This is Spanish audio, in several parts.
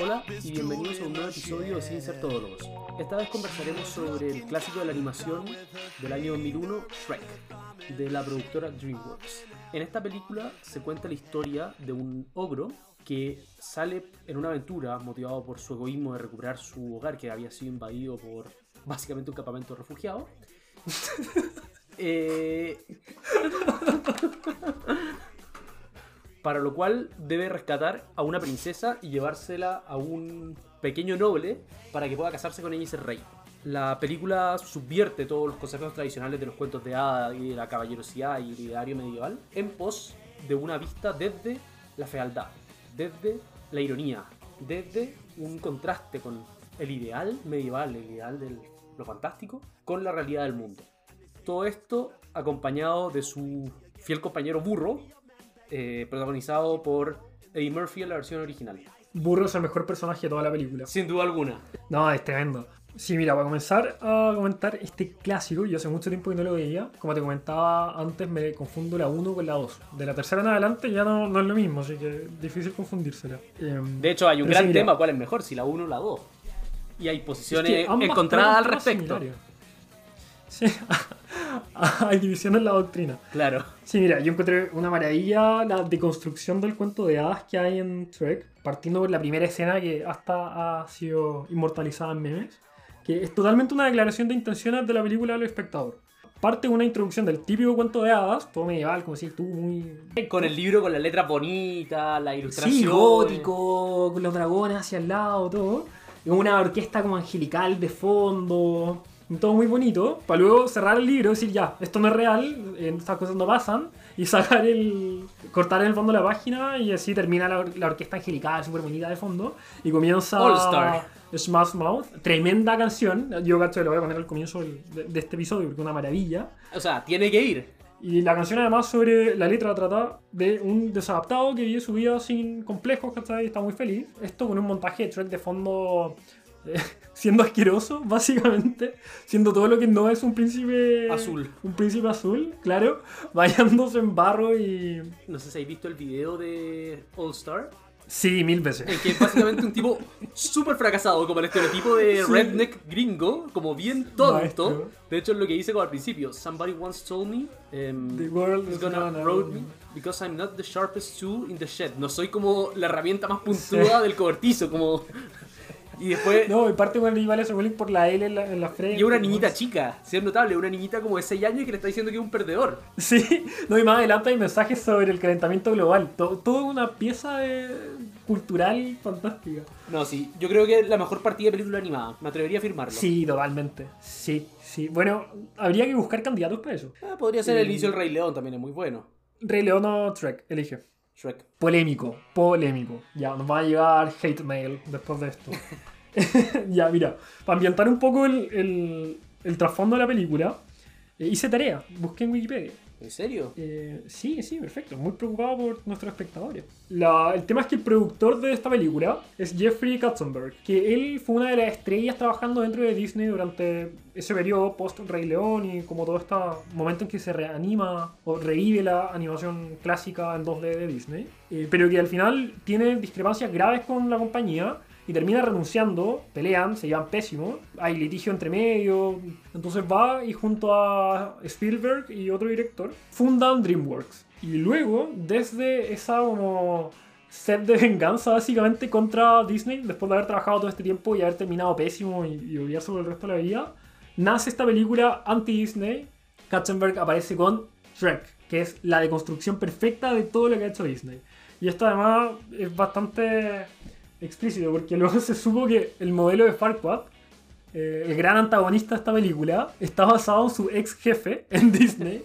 Hola y bienvenidos a un nuevo the episodio. Sin Ser Todólogos. Esta vez conversaremos sobre el clásico de la animación del año 2001, Shrek, de la productora DreamWorks. En esta película se cuenta la historia de un ogro que sale en una aventura motivado por su egoísmo de recuperar su hogar que había sido invadido por básicamente un campamento de refugiados. Eh, para lo cual debe rescatar a una princesa y llevársela a un pequeño noble para que pueda casarse con ella y ser rey. La película subvierte todos los conceptos tradicionales de los cuentos de hadas y de la caballerosidad y el ideario medieval en pos de una vista desde la fealdad, desde la ironía, desde un contraste con el ideal medieval, el ideal de lo fantástico, con la realidad del mundo. Todo esto acompañado de su fiel compañero burro, eh, protagonizado por Eddie Murphy en la versión original. Burro es el mejor personaje de toda la película. Sin duda alguna. No, es tremendo. Sí, mira, para comenzar a comentar este clásico, yo hace mucho tiempo que no lo veía. Como te comentaba antes, me confundo la 1 con la 2. De la tercera en adelante ya no, no es lo mismo, así que es difícil confundírsela. Em, De hecho, hay un sí, gran tema, ¿cuál es mejor? Si la 1 o la 2. Y hay es posiciones que encontradas al respecto. Sí, hay división en la doctrina. Claro. Sí, mira, yo encontré una maravilla la deconstrucción del cuento de hadas que hay en Trek, partiendo por la primera escena que hasta ha sido inmortalizada en memes, que es totalmente una declaración de intenciones de la película del espectador. Parte una introducción del típico cuento de hadas, todo medieval, como si tú, muy Con el libro, con la letra bonita, la ilustración. Sí, gótico, con los dragones hacia el lado, todo. Y una orquesta como angelical de fondo. Todo muy bonito. Para luego cerrar el libro y decir, ya, esto no es real, eh, estas cosas no pasan. Y sacar el. cortar en el fondo la página y así termina la, or- la orquesta angelical súper bonita de fondo. Y comienza. All Star. Smash Mouth. Tremenda canción. Yo, cacho, lo voy a poner al comienzo de, de este episodio porque es una maravilla. O sea, tiene que ir. Y la canción además sobre la letra trata de un desadaptado que vive su vida sin complejos, ¿cachai? Y está muy feliz. Esto con un montaje de Shrek de fondo siendo asqueroso, básicamente. Siendo todo lo que no es un príncipe... Azul. Un príncipe azul, claro. Bañándose en barro y... No sé si habéis visto el video de All Star. Sí, mil veces. En que es básicamente un tipo súper fracasado, como el estereotipo de Sí. redneck gringo, como bien tonto. Maestro. De hecho, es lo que dice como al principio: Somebody once told me um, The world is is gonna gonna- road me because I'm not the sharpest tool in the shed. No soy como la herramienta más puntuda del cobertizo, como. Y después. No, y parte el animal ese bullying por la L en la, en la frente. Y una niñita chica, si es notable, una niñita como de 6 años que le está diciendo que es un perdedor. Sí, no, y más adelante hay mensajes sobre el calentamiento global. To- Todo una pieza de- cultural fantástica. No, sí, yo creo que es la mejor partida de película animada, me atrevería a afirmarlo. Sí, totalmente. Sí, sí. Bueno, habría que buscar candidatos para eso. Ah, podría ser el inicio del Rey León, también es muy bueno. Rey León o Trek, elige. Shrek. Polémico, polémico. Ya, nos va a llegar hate mail después de esto. ya, mira, para ambientar un poco el, el- el trasfondo de la película, eh, hice tarea, busqué en Wikipedia. ¿En serio? Eh, sí, sí, perfecto. Muy preocupado por nuestros espectadores. El tema es que el productor de esta película es Jeffrey Katzenberg, que él fue una de las estrellas trabajando dentro de Disney durante ese periodo post Rey León y como todo este momento en que se reanima o revive la animación clásica en 2D de Disney, Eh, pero que al final tiene discrepancias graves con la compañía y termina renunciando, pelean, se llevan pésimo, hay litigio entre medio, entonces va y junto a Spielberg y otro director fundan DreamWorks. Y luego, desde esa como set de venganza básicamente contra Disney, después de haber trabajado todo este tiempo y haber terminado pésimo y, y odiarse por el resto de la vida, nace esta película anti-Disney. Katzenberg aparece con Shrek, que es la deconstrucción perfecta de todo lo que ha hecho Disney. Y esto además es bastante explícito, porque luego se supo que el modelo de Farquaad, eh, el gran antagonista de esta película, está basado en su ex jefe en Disney.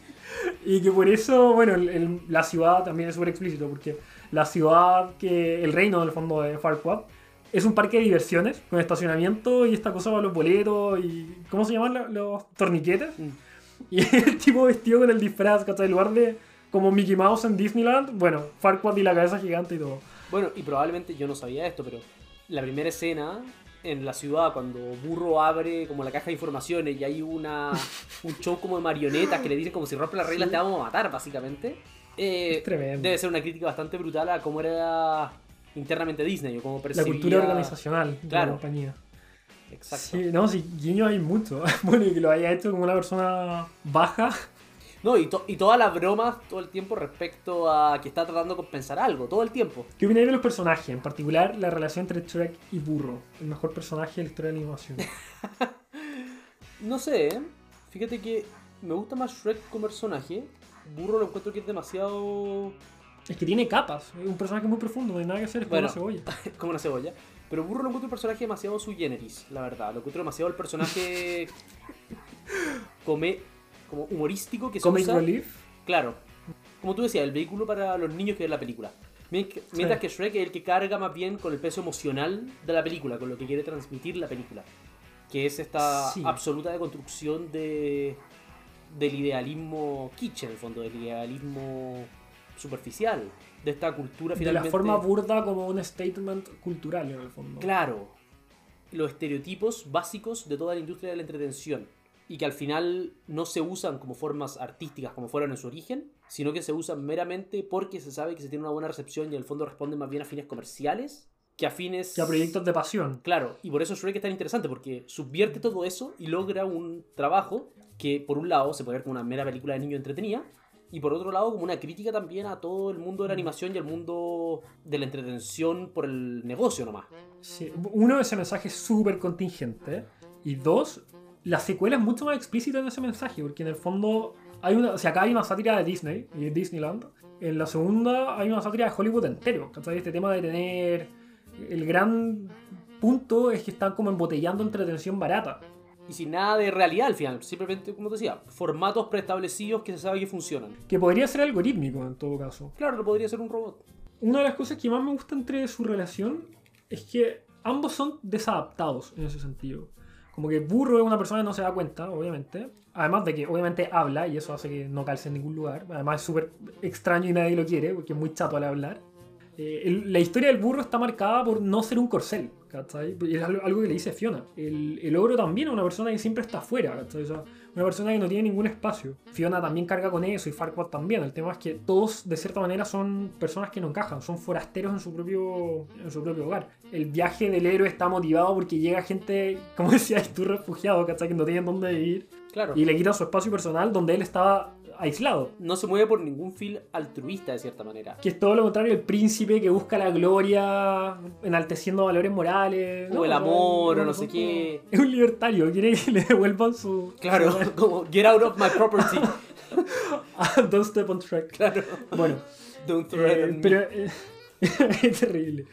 Y que por eso, bueno, el- el- la ciudad también es súper explícito, porque la ciudad, que el reino del fondo de Farquaad, es un parque de diversiones con estacionamiento y esta cosa para los boletos y. ¿Cómo se llaman la- los torniquetes? Mm. Y el tipo vestido con el disfraz, ¿cachai? En lugar de como Mickey Mouse en Disneyland, bueno, Farquaad y la cabeza gigante y todo. Bueno, y probablemente yo no sabía esto, pero la primera escena en la ciudad cuando Burro abre como la caja de informaciones y hay una un show como de marionetas que le dicen como si rompe las reglas te vamos a matar, básicamente. Eh, Es tremendo. debe ser una crítica bastante brutal a cómo era internamente Disney o cómo La percibía... cultura organizacional de la compañía. Exacto. Sí, no, sí, guiños hay mucho. Bueno, y que lo haya hecho como una persona baja. No, y, to- y todas las bromas todo el tiempo respecto a que está tratando de compensar algo, todo el tiempo. ¿Qué opináis de los personajes? En particular, la relación entre Shrek y Burro. El mejor personaje de la historia de la animación. No sé, ¿eh? fíjate que me gusta más Shrek como personaje. Burro lo encuentro que es demasiado es que tiene capas. Es un personaje muy profundo, no hay nada que hacer, es como una cebolla. como una cebolla. Pero Burro lo encuentro un personaje demasiado sui generis, la verdad. Lo encuentro demasiado el personaje come, como humorístico que se Comic usa. Relief. Claro. Como tú decías, el vehículo para los niños que es la película. Mientras que Shrek es el que carga más bien con el peso emocional de la película, con lo que quiere transmitir la película. Que es esta Sí. absoluta deconstrucción de, del idealismo kitsch, en el fondo, del idealismo superficial, de esta cultura De finalmente. la forma burda como un statement cultural, en el fondo. Claro. Los estereotipos básicos de toda la industria de la entretención. Y que al final no se usan como formas artísticas como fueron en su origen, sino que se usan meramente porque se sabe que se tiene una buena recepción y en el fondo responden más bien a fines comerciales que a fines... Que a proyectos de pasión. Claro, y por eso Shrek es tan interesante, porque subvierte todo eso y logra un trabajo que por un lado se puede ver como una mera película de niño entretenida, y por otro lado como una crítica también a todo el mundo de la animación y al mundo de la entretención por el negocio nomás. Sí, Uno, ese mensaje es súper contingente. Y dos, la secuela es mucho más explícita en ese mensaje, porque en el fondo hay una, o sea, acá hay una sátira de Disney y de Disneyland. En la segunda hay una sátira de Hollywood entero. ¿cachai? Este tema de tener. El gran punto es que están como embotellando entretención barata. Y sin nada de realidad al final, simplemente, como te decía, formatos preestablecidos que se sabe que funcionan. Que podría ser algorítmico en todo caso. Claro, no podría ser un robot. Una de las cosas que más me gusta entre su relación es que ambos son desadaptados en ese sentido. Como que Burro es una persona que no se da cuenta, obviamente. Además de que obviamente habla y eso hace que no calce en ningún lugar. Además es súper extraño y nadie lo quiere porque es muy chato al hablar. Eh, el- la historia del burro está marcada por no ser un corcel, ¿cachai? Es algo, algo que le dice Fiona. El, el ogro también es una persona que siempre está afuera, ¿cachai? O sea, una persona que no tiene ningún espacio. Fiona también carga con eso y Farquaad también. El tema es que todos, de cierta manera, son personas que no encajan, son forasteros en su propio, en su propio hogar. El viaje del héroe está motivado porque llega gente, como decías tú, refugiado, ¿cachai? Que no tienen dónde vivir Claro. y le quitan su espacio personal donde él estaba aislado. No se mueve por ningún fil altruista, de cierta manera. Que es todo lo contrario, el príncipe que busca la gloria enalteciendo valores morales. O el amor, o no sé qué. Es un libertario, quiere que le devuelvan su. Claro, como get out of my property. Ah, Don't step on track. Claro. Bueno, Don't eh, threaten me. pero. eh, es terrible.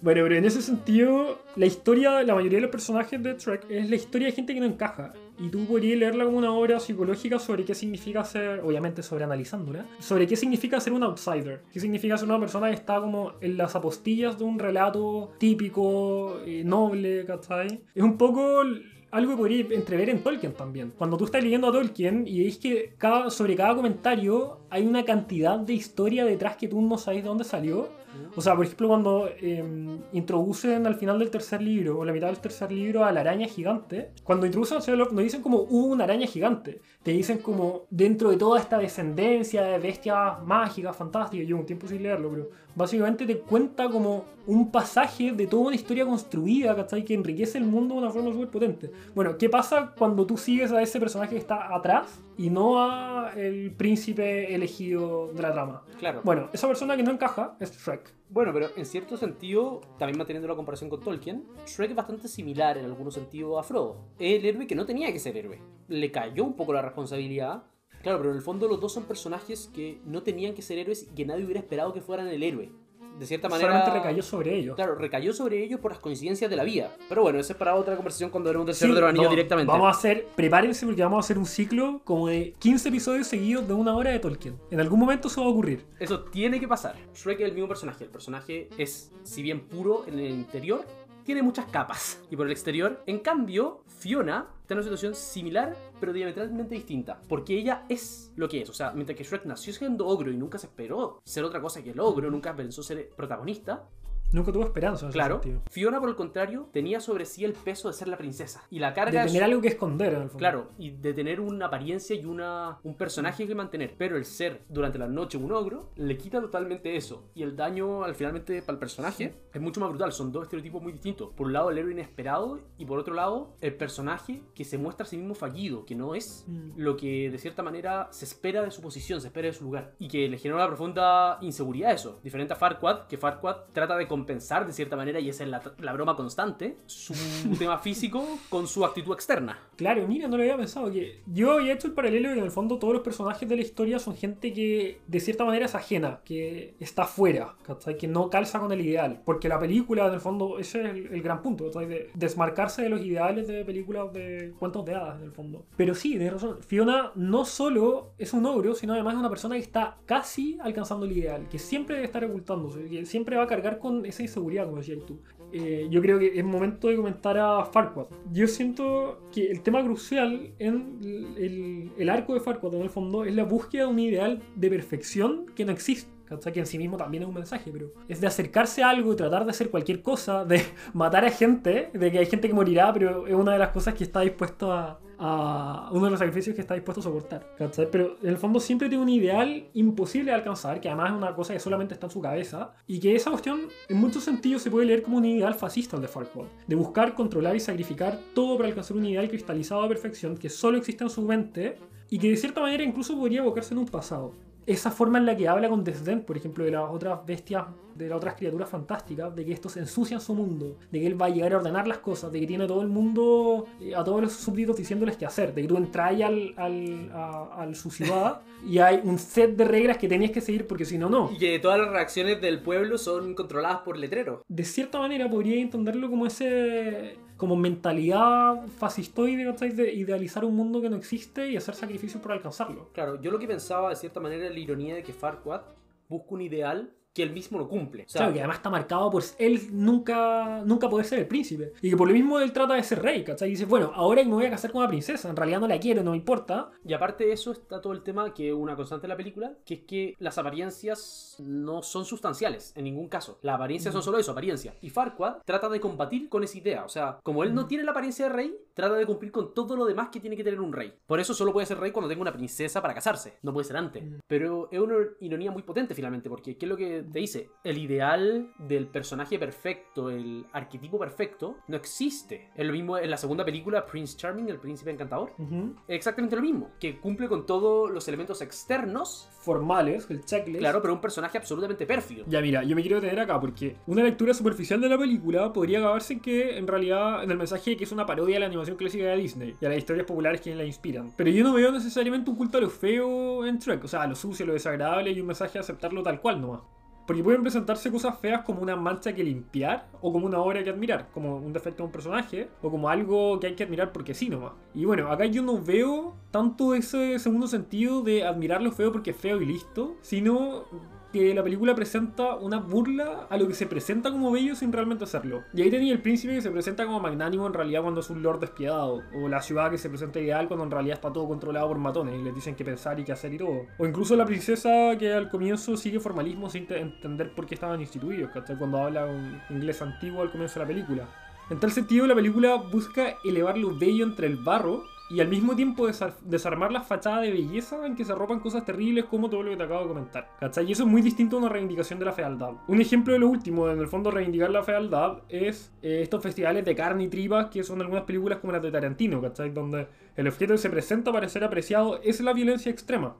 Bueno, pero en ese sentido, la historia, la mayoría de los personajes de Trek es la historia de gente que no encaja. Y tú podrías leerla como una obra psicológica sobre qué significa ser, obviamente sobre analizándola, sobre qué significa ser un outsider. Qué significa ser una persona que está como en las apostillas de un relato típico, eh, noble, ¿cachai? Es un poco algo que podría entrever en Tolkien también. Cuando tú estás leyendo a Tolkien y veis que cada, sobre cada comentario hay una cantidad de historia detrás que tú no sabes de dónde salió. O sea, por ejemplo, cuando eh, introducen al final del tercer libro, o la mitad del tercer libro, a la araña gigante, cuando introducen a Shelob, no dicen como hubo una araña gigante, te dicen como dentro de toda esta descendencia de bestias mágicas, fantásticas, llevo un tiempo sin leerlo, pero básicamente te cuenta como un pasaje de toda una historia construida, ¿cachai? Que enriquece el mundo de una forma súper potente. Bueno, ¿qué pasa cuando tú sigues a ese personaje que está atrás y no a el príncipe elegido de la trama? Claro. Bueno, esa persona que no encaja es Shrek. Bueno, pero en cierto sentido, también manteniendo la comparación con Tolkien, Shrek es bastante similar en algunos sentidos a Frodo. Es el héroe que no tenía que ser héroe. Le cayó un poco la responsabilidad. Claro, pero en el fondo los dos son personajes que no tenían que ser héroes y que nadie hubiera esperado que fueran el héroe. De cierta manera... Solamente recayó sobre ellos. Claro, recayó sobre ellos por las coincidencias de la vida. Pero bueno, eso es para otra conversación cuando hablemos del Sí, de los Anillos no, directamente. Vamos a hacer, prepárense porque vamos a hacer un ciclo como de 15 episodios seguidos de una hora de Tolkien. En algún momento eso va a ocurrir. Eso tiene que pasar. Shrek es el mismo personaje. El personaje es, si bien puro en el interior, tiene muchas capas. Y por el exterior, en cambio, Fiona está en una situación similar, pero diametralmente distinta. Porque ella es lo que es. O sea, mientras que Shrek nació siendo ogro y nunca se esperó ser otra cosa que el ogro, nunca pensó ser protagonista. Nunca tuvo esperanza en ese Claro. sentido. Fiona, por el contrario, tenía sobre sí el peso de ser la princesa. Y la De carga tener su- algo que esconder en el fondo. Claro, y de tener una apariencia y una, un personaje que mantener. Pero el ser durante la noche un ogro le quita totalmente eso. Y el daño al finalmente para el personaje es mucho más brutal. Son dos estereotipos muy distintos. Por un lado el héroe inesperado y por otro lado el personaje que se muestra a sí mismo fallido, que no es Mm. lo que de cierta manera se espera de su posición, se espera de su lugar. Y que le genera una profunda inseguridad eso. Diferente a Farquaad, que Farquaad trata de compensar de cierta manera, y esa es la, la broma constante, su tema físico con su actitud externa. Claro, mira, no lo había pensado. que Yo había hecho el paralelo de que en el fondo todos los personajes de la historia son gente que de cierta manera es ajena, que está fuera, ¿cachai? que no calza con el ideal. Porque la película, en el fondo, ese es el, el gran punto, ¿cachai? de desmarcarse de los ideales de películas de cuentos de hadas, en el fondo. Pero sí, tienes razón. Fiona no solo es un ogro, sino además es una persona que está casi alcanzando el ideal, que siempre debe estar ocultándose, que siempre va a cargar con esa inseguridad, como decías tú. Eh, yo creo que es momento de comentar a Farquaad. Yo siento que el tema crucial en el, el- arco de Farquaad, en el fondo, es la búsqueda de un ideal de perfección que no existe. ¿Cachai? Que en sí mismo también es un mensaje, pero es de acercarse a algo, tratar de hacer cualquier cosa, de matar a gente, de que hay gente que morirá, pero es una de las cosas que está dispuesto a, a- uno de los sacrificios que está dispuesto a soportar. Pero en el fondo siempre tiene un ideal imposible de alcanzar, que además es una cosa que solamente está en su cabeza, y que esa cuestión en muchos sentidos se puede leer como un ideal fascista el de Farquaad, de buscar, controlar y sacrificar todo para alcanzar un ideal cristalizado de perfección que solo existe en su mente y que de cierta manera incluso podría evocarse en un pasado. Esa forma en la que habla con desdén, por ejemplo, de las otras bestias, de las otras criaturas fantásticas, de que estos ensucian su mundo, de que él va a llegar a ordenar las cosas, de que tiene a todo el mundo, eh, a todos los súbditos diciéndoles qué hacer, de que tú entras al, al, a, a su ciudad y hay un set de reglas que tenías que seguir porque si no, no. Y que todas las reacciones del pueblo son controladas por letrero. de cierta manera podría entenderlo como ese como mentalidad fascistoide de idealizar un mundo que no existe y hacer sacrificios por alcanzarlo Claro, yo lo que pensaba de cierta manera era la ironía de que Farquaad busca un ideal que él mismo no cumple. O sea, claro que además está marcado por él nunca nunca poder ser el príncipe y que por lo mismo él trata de ser rey ¿cachai? y dice bueno ahora me voy a casar con una princesa en realidad no la quiero no me importa Y aparte de eso está todo el tema que es una constante de la película, que es que las apariencias no son sustanciales en ningún caso. Las apariencias son solo eso, apariencia. Y Farquaad trata de combatir con esa idea. O sea, como él no tiene la apariencia de rey, trata de cumplir con todo lo demás que tiene que tener un rey. Por eso solo puede ser rey cuando tenga una princesa para casarse. No puede ser antes. Pero es una ironía muy potente finalmente, porque ¿qué es lo que te dice? El ideal del personaje perfecto, el arquetipo perfecto, no existe. Es lo mismo en la segunda película, Prince Charming, el príncipe encantador. Ujú. Exactamente lo mismo, que cumple con todos los elementos externos, formales el checklist claro, pero un personaje absolutamente pérfido. Ya mira, yo me quiero detener acá porque una lectura superficial de la película podría acabarse en que en realidad en el mensaje que es una parodia de la animación clásica de Disney y a las historias populares que la inspiran. Pero yo no veo necesariamente un culto a lo feo en Shrek, o sea, a lo sucio, a lo desagradable y un mensaje a aceptarlo tal cual nomás. Porque pueden presentarse cosas feas como una mancha que limpiar o como una obra que admirar, como un defecto de un personaje o como algo que hay que admirar porque sí nomás. Y bueno, acá yo no veo tanto ese segundo sentido de admirar lo feo porque es feo y listo, sino que la película presenta una burla a lo que se presenta como bello sin realmente hacerlo. Y ahí tenía el príncipe que se presenta como magnánimo en realidad cuando es un lord despiadado, o la ciudad que se presenta ideal cuando en realidad está todo controlado por matones y les dicen qué pensar y qué hacer y todo. O incluso la princesa que al comienzo sigue formalismo sin te- entender por qué estaban instituidos, ¿cachai? Cuando habla un inglés antiguo al comienzo de la película. En tal sentido, la película busca elevar lo bello entre el barro y al mismo tiempo desar- desarmar la fachada de belleza en que se arropan cosas terribles como todo lo que te acabo de comentar. Y eso es muy distinto a una reivindicación de la fealdad. Un ejemplo de lo último, en el fondo reivindicar la fealdad, es eh, estos festivales de carne y tripas que son algunas películas como las de Tarantino, ¿cachai? Donde el objeto que se presenta para ser apreciado es la violencia extrema.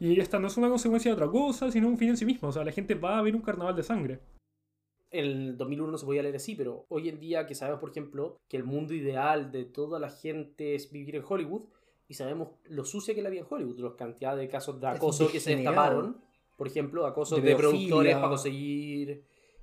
Y esta no es una consecuencia de otra cosa, sino un fin en sí mismo. O sea, la gente va a ver un carnaval de sangre. En el 2001 no se podía leer así, pero hoy en día que sabemos, por ejemplo, que el mundo ideal de toda la gente es vivir en Hollywood, y sabemos lo sucia que la vida en Hollywood, la cantidad de casos de Es acoso que se destaparon, por ejemplo, acosos De productores para conseguir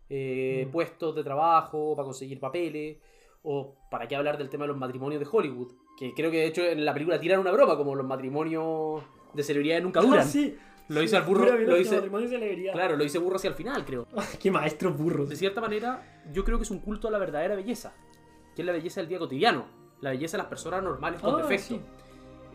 eh, Mm. puestos de trabajo, para conseguir papeles, o para qué hablar del tema de los matrimonios de Hollywood, que creo que de hecho en la película tiran una broma, como los matrimonios de celebridades nunca duran. Ah, sí. Lo dice al burro, Pura lo celebridad. claro, lo dice burro hacia el final, creo. Qué maestros burros. De cierta manera, yo creo que es un culto a la verdadera belleza, que es la belleza del día cotidiano, la belleza de las personas normales con Ah, defecto. sí.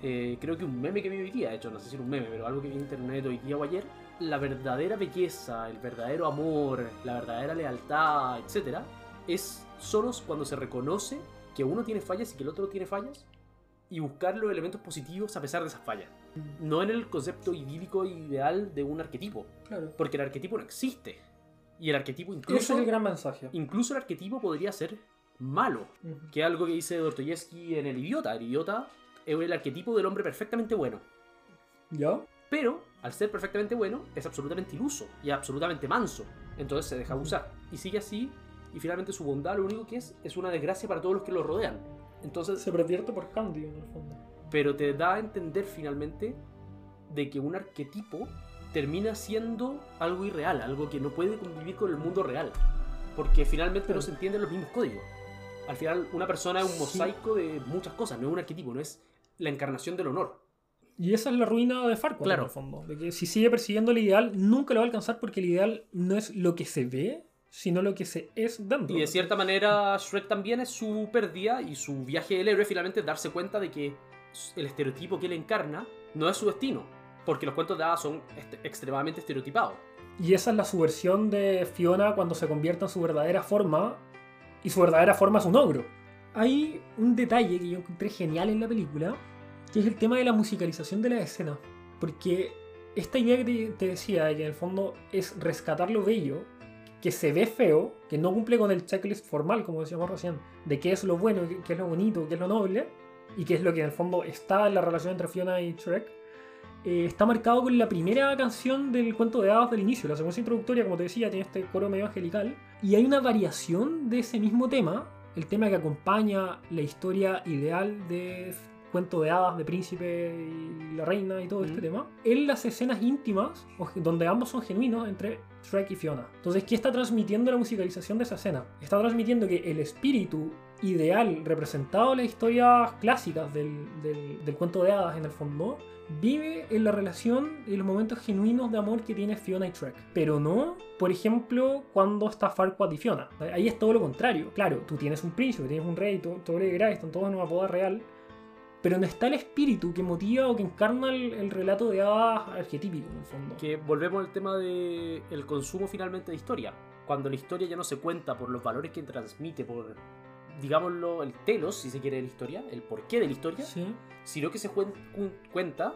eh, creo que un meme que vi hoy día, de hecho, no sé si era un meme, pero algo que vi en internet hoy día o ayer, la verdadera belleza, el verdadero amor, la verdadera lealtad, etcétera, es solo cuando se reconoce que uno tiene fallas y que el otro tiene fallas y buscar los elementos positivos a pesar de esas fallas. No en el concepto idílico ideal de un arquetipo, Claro. porque el arquetipo no existe. Y el arquetipo Ese incluso, es el gran mensaje. incluso el arquetipo podría ser malo, que es algo que dice Dostoyevsky en El Idiota. El Idiota es el arquetipo del hombre perfectamente bueno. ¿Ya? Pero, al ser perfectamente bueno, es absolutamente iluso y absolutamente manso. Entonces se deja abusar. Y sigue así, y finalmente su bondad lo único que es es una desgracia para todos los que lo rodean. Entonces, Se pervierte por Candy en el fondo. Pero te da a entender finalmente de que un arquetipo termina siendo algo irreal, algo que no puede convivir con el mundo real. Porque finalmente no se entienden los mismos códigos. Al final, una persona es un Sí. mosaico de muchas cosas, no es un arquetipo, no es la encarnación del honor. Y esa es la ruina de Farquaad Claro. en el fondo. De que si sigue persiguiendo el ideal, nunca lo va a alcanzar porque el ideal no es lo que se ve, sino lo que se es dentro. Y de cierta manera, Shrek también es su pérdida y su viaje del héroe finalmente es darse cuenta de que el estereotipo que él encarna no es su destino. Porque los cuentos de hadas son extremadamente estereotipados. Y esa es la subversión de Fiona cuando se convierte en su verdadera forma. Y su verdadera forma es un ogro. Hay un detalle que yo encontré genial en la película, que es el tema de la musicalización de la escena. Porque esta idea que te, decía, de que en el fondo es rescatar lo bello, que se ve feo, que no cumple con el checklist formal, como decíamos recién, de qué es lo bueno, qué es lo bonito, qué es lo noble, y qué es lo que en el fondo está en la relación entre Fiona y Shrek, eh, está marcado con la primera canción del cuento de hadas del inicio. La secuencia introductoria, como te decía, tiene este coro medio angelical. Y hay una variación de ese mismo tema, el tema que acompaña la historia ideal de cuento de hadas, de príncipe y la reina y todo este Mm. tema, en las escenas íntimas, donde ambos son genuinos entre Shrek y Fiona. Entonces, ¿qué está transmitiendo la musicalización de esa escena? Está transmitiendo que el espíritu ideal representado en las historias clásicas del, del- del cuento de hadas en el fondo, vive en la relación y los momentos genuinos de amor que tiene Fiona y Shrek. Pero no, por ejemplo, cuando está Farquaad y Fiona. Ahí es todo lo contrario. Claro, tú tienes un príncipe, tienes un rey, todo, todo queráis, están todos en una boda real. Pero no está el espíritu que motiva o que encarna el, el relato de hadas arquetípico, en el fondo. Que volvemos al tema del el consumo finalmente de historia. Cuando la historia ya no se cuenta por los valores que transmite, por, digámoslo, el telos, si se quiere, de la historia, el porqué de la historia, Sí. sino que se cuen- cu- cuenta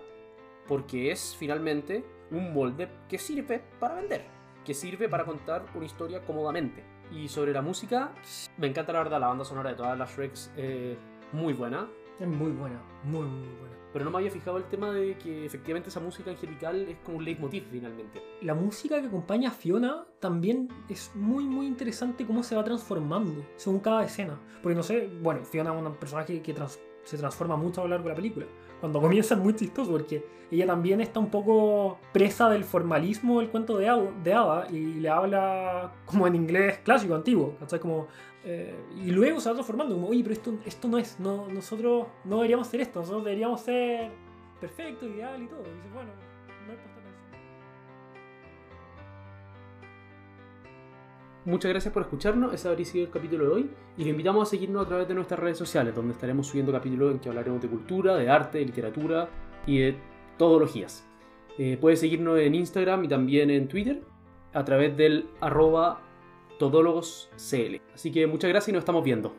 porque es finalmente un molde que sirve para vender, que sirve para contar una historia cómodamente. Y sobre la música, me encanta la verdad, la banda sonora de todas las Shreks eh, muy buena, Es muy buena, muy, muy buena. Pero no me había fijado el tema de que efectivamente esa música angelical es como un leitmotiv finalmente. La música que acompaña a Fiona también es muy muy interesante cómo se va transformando según cada escena. Porque no sé, bueno, Fiona es un personaje que trans- se transforma mucho a lo largo de la película. Cuando comienza es muy chistoso porque ella también está un poco presa del formalismo del cuento de, Hada- de Hada y le habla como en inglés clásico, antiguo, ¿cachai? Como, eh, y luego se va transformando como, oye, pero esto, esto no es, no, nosotros no deberíamos ser esto, nosotros deberíamos ser perfecto, ideal y todo. Y dice, bueno, no hay. Muchas gracias por escucharnos, ese habría sido el capítulo de hoy y lo invitamos a seguirnos a través de nuestras redes sociales donde estaremos subiendo capítulos en que hablaremos de cultura, de arte, de literatura y de todologías. Eh, puedes seguirnos en Instagram y también en Twitter a través del arroba todólogoscl. Así que muchas gracias y nos estamos viendo.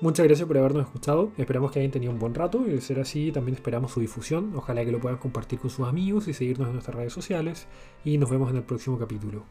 Muchas gracias por habernos escuchado. Esperamos que hayan tenido un buen rato y de ser así también esperamos su difusión. Ojalá que lo puedan compartir con sus amigos y seguirnos en nuestras redes sociales. Y nos vemos en el próximo capítulo.